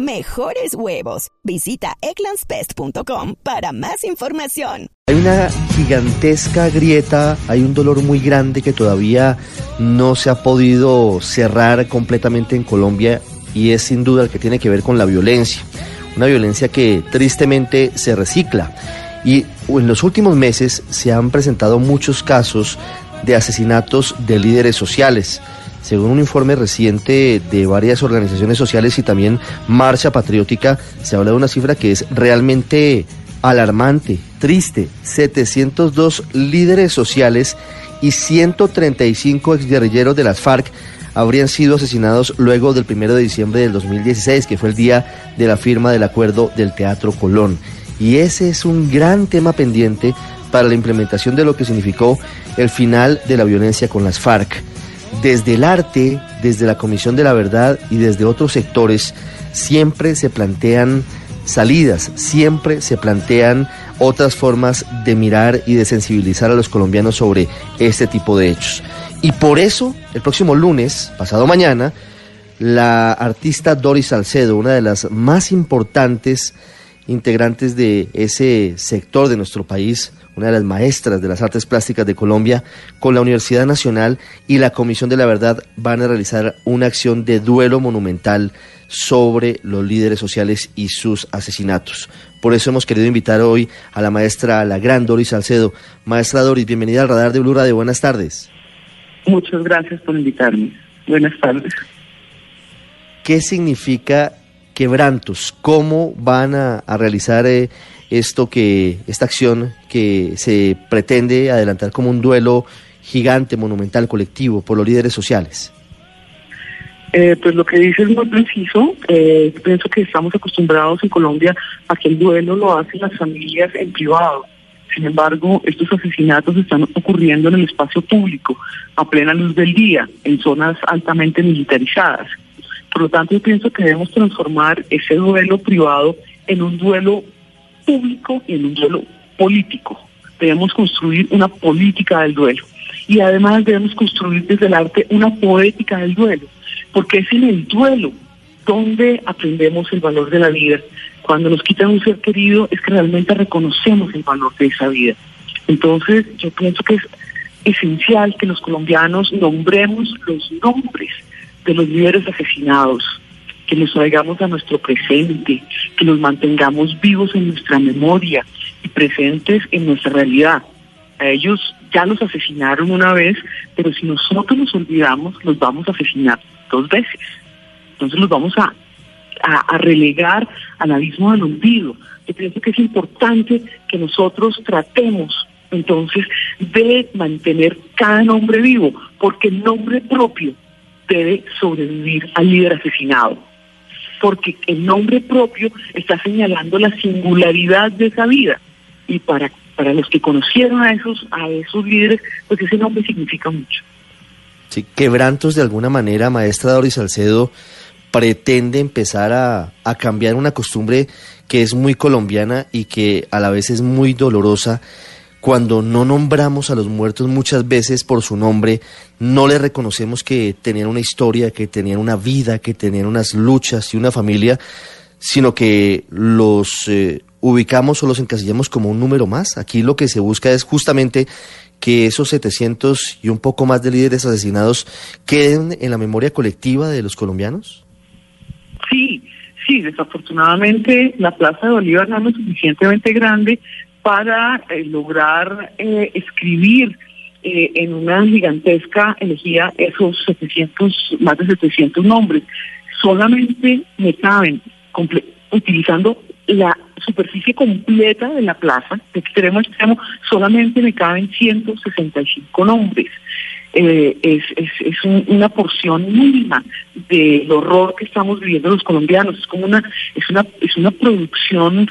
mejores huevos. Visita eclanspest.com para más información. Hay una gigantesca grieta, hay un dolor muy grande que todavía no se ha podido cerrar completamente en Colombia y es sin duda el que tiene que ver con la violencia. Una violencia que tristemente se recicla. Y en los últimos meses se han presentado muchos casos de asesinatos de líderes sociales. Según un informe reciente de varias organizaciones sociales y también Marcha Patriótica, se habla de una cifra que es realmente alarmante, triste. 702 líderes sociales y 135 exguerrilleros de las FARC habrían sido asesinados luego del 1 de diciembre del 2016, que fue el día de la firma del acuerdo del Teatro Colón. Y ese es un gran tema pendiente para la implementación de lo que significó el final de la violencia con las FARC desde el arte, desde la Comisión de la Verdad y desde otros sectores, siempre se plantean salidas, siempre se plantean otras formas de mirar y de sensibilizar a los colombianos sobre este tipo de hechos. Y por eso, el próximo lunes, pasado mañana, la artista Doris Salcedo, una de las más importantes integrantes de ese sector de nuestro país, una de las maestras de las artes plásticas de Colombia, con la Universidad Nacional y la Comisión de la Verdad van a realizar una acción de duelo monumental sobre los líderes sociales y sus asesinatos. Por eso hemos querido invitar hoy a la maestra, la gran Doris Salcedo. Maestra Doris, bienvenida al radar de Blue Radio. Buenas tardes. Muchas gracias por invitarme. Buenas tardes. ¿Qué significa quebrantos? ¿Cómo van a, realizar eh, esto que, esta acción que se pretende adelantar como un duelo gigante, monumental, colectivo por los líderes sociales? Eh, pues lo que dice es muy preciso. Eh, pienso que estamos acostumbrados en Colombia a que el duelo lo hacen las familias en privado. Sin embargo, estos asesinatos están ocurriendo en el espacio público, a plena luz del día, en zonas altamente militarizadas. Por lo tanto, yo pienso que debemos transformar ese duelo privado en un duelo público y en un duelo político. Debemos construir una política del duelo. Y además debemos construir desde el arte una poética del duelo, porque es en el duelo donde aprendemos el valor de la vida. Cuando nos quitan un ser querido es que realmente reconocemos el valor de esa vida. Entonces yo pienso que es esencial que los colombianos nombremos los nombres de los líderes asesinados, que los traigamos a nuestro presente, que los mantengamos vivos en nuestra memoria y presentes en nuestra realidad. A ellos ya los asesinaron una vez, pero si nosotros los olvidamos, los vamos a asesinar dos veces. Entonces los vamos a, a, relegar al abismo del olvido. Yo pienso que es importante que nosotros tratemos entonces de mantener cada nombre vivo, porque el nombre propio debe sobrevivir al líder asesinado porque el nombre propio está señalando la singularidad de esa vida. Y para, para los que conocieron a esos, a esos líderes, pues ese nombre significa mucho. Sí, quebrantos de alguna manera, maestra Doris Salcedo, pretende empezar a, a cambiar una costumbre que es muy colombiana y que a la vez es muy dolorosa cuando no nombramos a los muertos muchas veces por su nombre, no les reconocemos que tenían una historia, que tenían una vida, que tenían unas luchas y una familia, sino que los eh, ubicamos o los encasillamos como un número más. Aquí lo que se busca es justamente que esos 700 y un poco más de líderes asesinados queden en la memoria colectiva de los colombianos. Sí, sí, desafortunadamente la Plaza de Bolívar no es suficientemente grande para eh, lograr eh, escribir eh, en una gigantesca elegía esos 700, más de 700 nombres. Solamente me caben, utilizando la superficie completa de la plaza, de extremo a extremo, solamente me caben 165 nombres. es, es, es una porción mínima del horror que estamos viviendo los colombianos. Es como una, es una, es una producción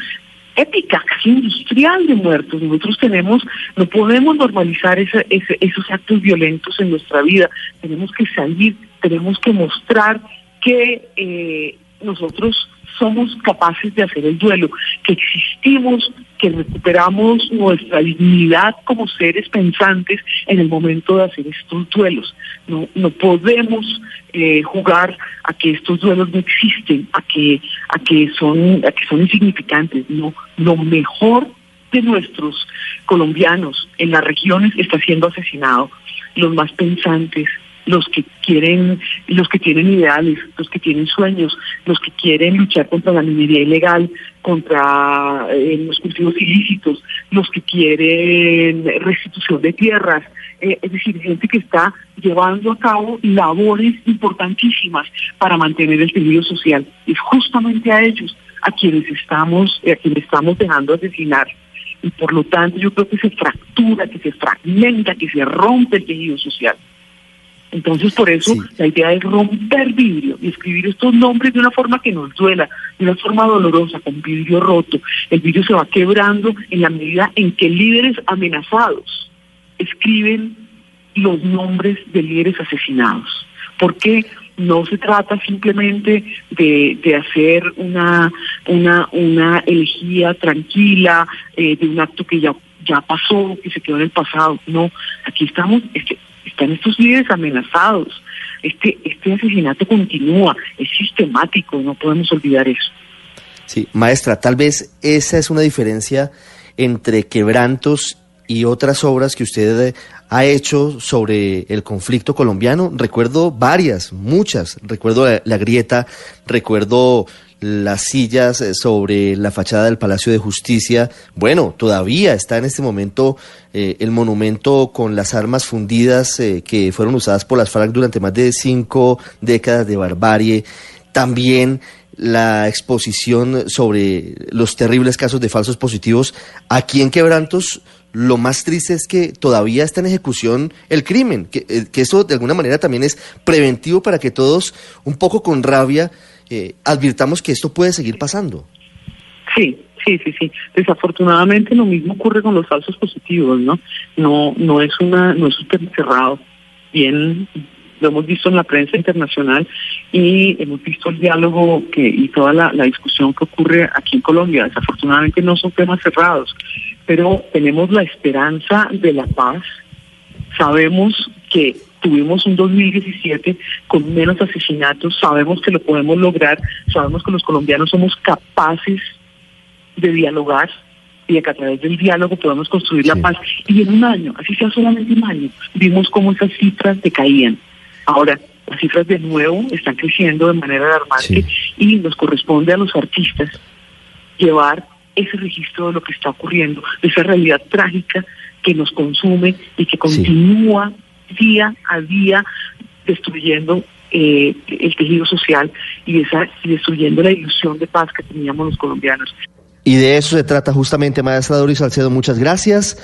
épica, industrial de muertos. Nosotros tenemos, no podemos normalizar esos actos violentos en nuestra vida. Tenemos que salir, tenemos que mostrar que eh, nosotros somos capaces de hacer el duelo, que existimos, que recuperamos nuestra dignidad como seres pensantes en el momento de hacer estos duelos. No, no podemos eh, jugar a que estos duelos no existen, a que, a que son, a que son insignificantes. No, lo mejor de nuestros colombianos en las regiones está siendo asesinado. Los más pensantes, los que quieren, los que tienen ideales, los que tienen sueños, los que quieren luchar contra la minería ilegal, contra eh, los cultivos ilícitos, los que quieren restitución de tierras, eh, es decir, gente que está llevando a cabo labores importantísimas para mantener el tejido social. Es justamente a ellos a quienes estamos, a quienes estamos dejando asesinar y por lo tanto yo creo que se fractura, que se fragmenta, que se rompe el tejido social. Entonces, por eso la idea es romper vidrio y escribir estos nombres de una forma que nos duela, de una forma dolorosa, con vidrio roto. El vidrio se va quebrando en la medida en que líderes amenazados escriben los nombres de líderes asesinados. Porque no se trata simplemente de, de hacer una, una, una elegía tranquila eh, de un acto que ya, ya pasó, que se quedó en el pasado. No, aquí estamos, este, están estos líderes amenazados. Este, este asesinato continúa, es sistemático, no podemos olvidar eso. Sí, maestra, tal vez esa es una diferencia entre quebrantos y otras obras que usted ha hecho sobre el conflicto colombiano. Recuerdo varias, muchas. Recuerdo la, grieta, recuerdo las sillas eh, sobre la fachada del Palacio de Justicia. Bueno, todavía está en este momento eh, el monumento con las armas fundidas eh, que fueron usadas por las FARC durante más de cinco décadas de barbarie. También la exposición sobre los terribles casos de falsos positivos. Aquí en Quebrantos, lo más triste es que todavía está en ejecución el crimen, que, que eso de alguna manera también es preventivo para que todos, un poco con rabia, eh, advirtamos que esto puede seguir pasando. Sí, sí, sí, sí. Desafortunadamente lo mismo ocurre con los falsos positivos, ¿no? No, no es una, no es un tema cerrado. Bien, lo hemos visto en la prensa internacional y hemos visto el diálogo que y toda la, la discusión que ocurre aquí en Colombia. Desafortunadamente no son temas cerrados, pero tenemos la esperanza de la paz. Sabemos que tuvimos un 2017 con menos asesinatos, sabemos que lo podemos lograr, sabemos que los colombianos somos capaces de dialogar y que a través del diálogo podemos construir la paz. Y en un año, así sea solamente un año, vimos cómo esas cifras decaían. Ahora, las cifras de nuevo están creciendo de manera alarmante y nos corresponde a los artistas llevar ese registro de lo que está ocurriendo, de esa realidad trágica que nos consume y que continúa día a día destruyendo eh, el tejido social y, esa, destruyendo la ilusión de paz que teníamos los colombianos. Y de eso se trata justamente, maestra Doris Salcedo. Muchas gracias.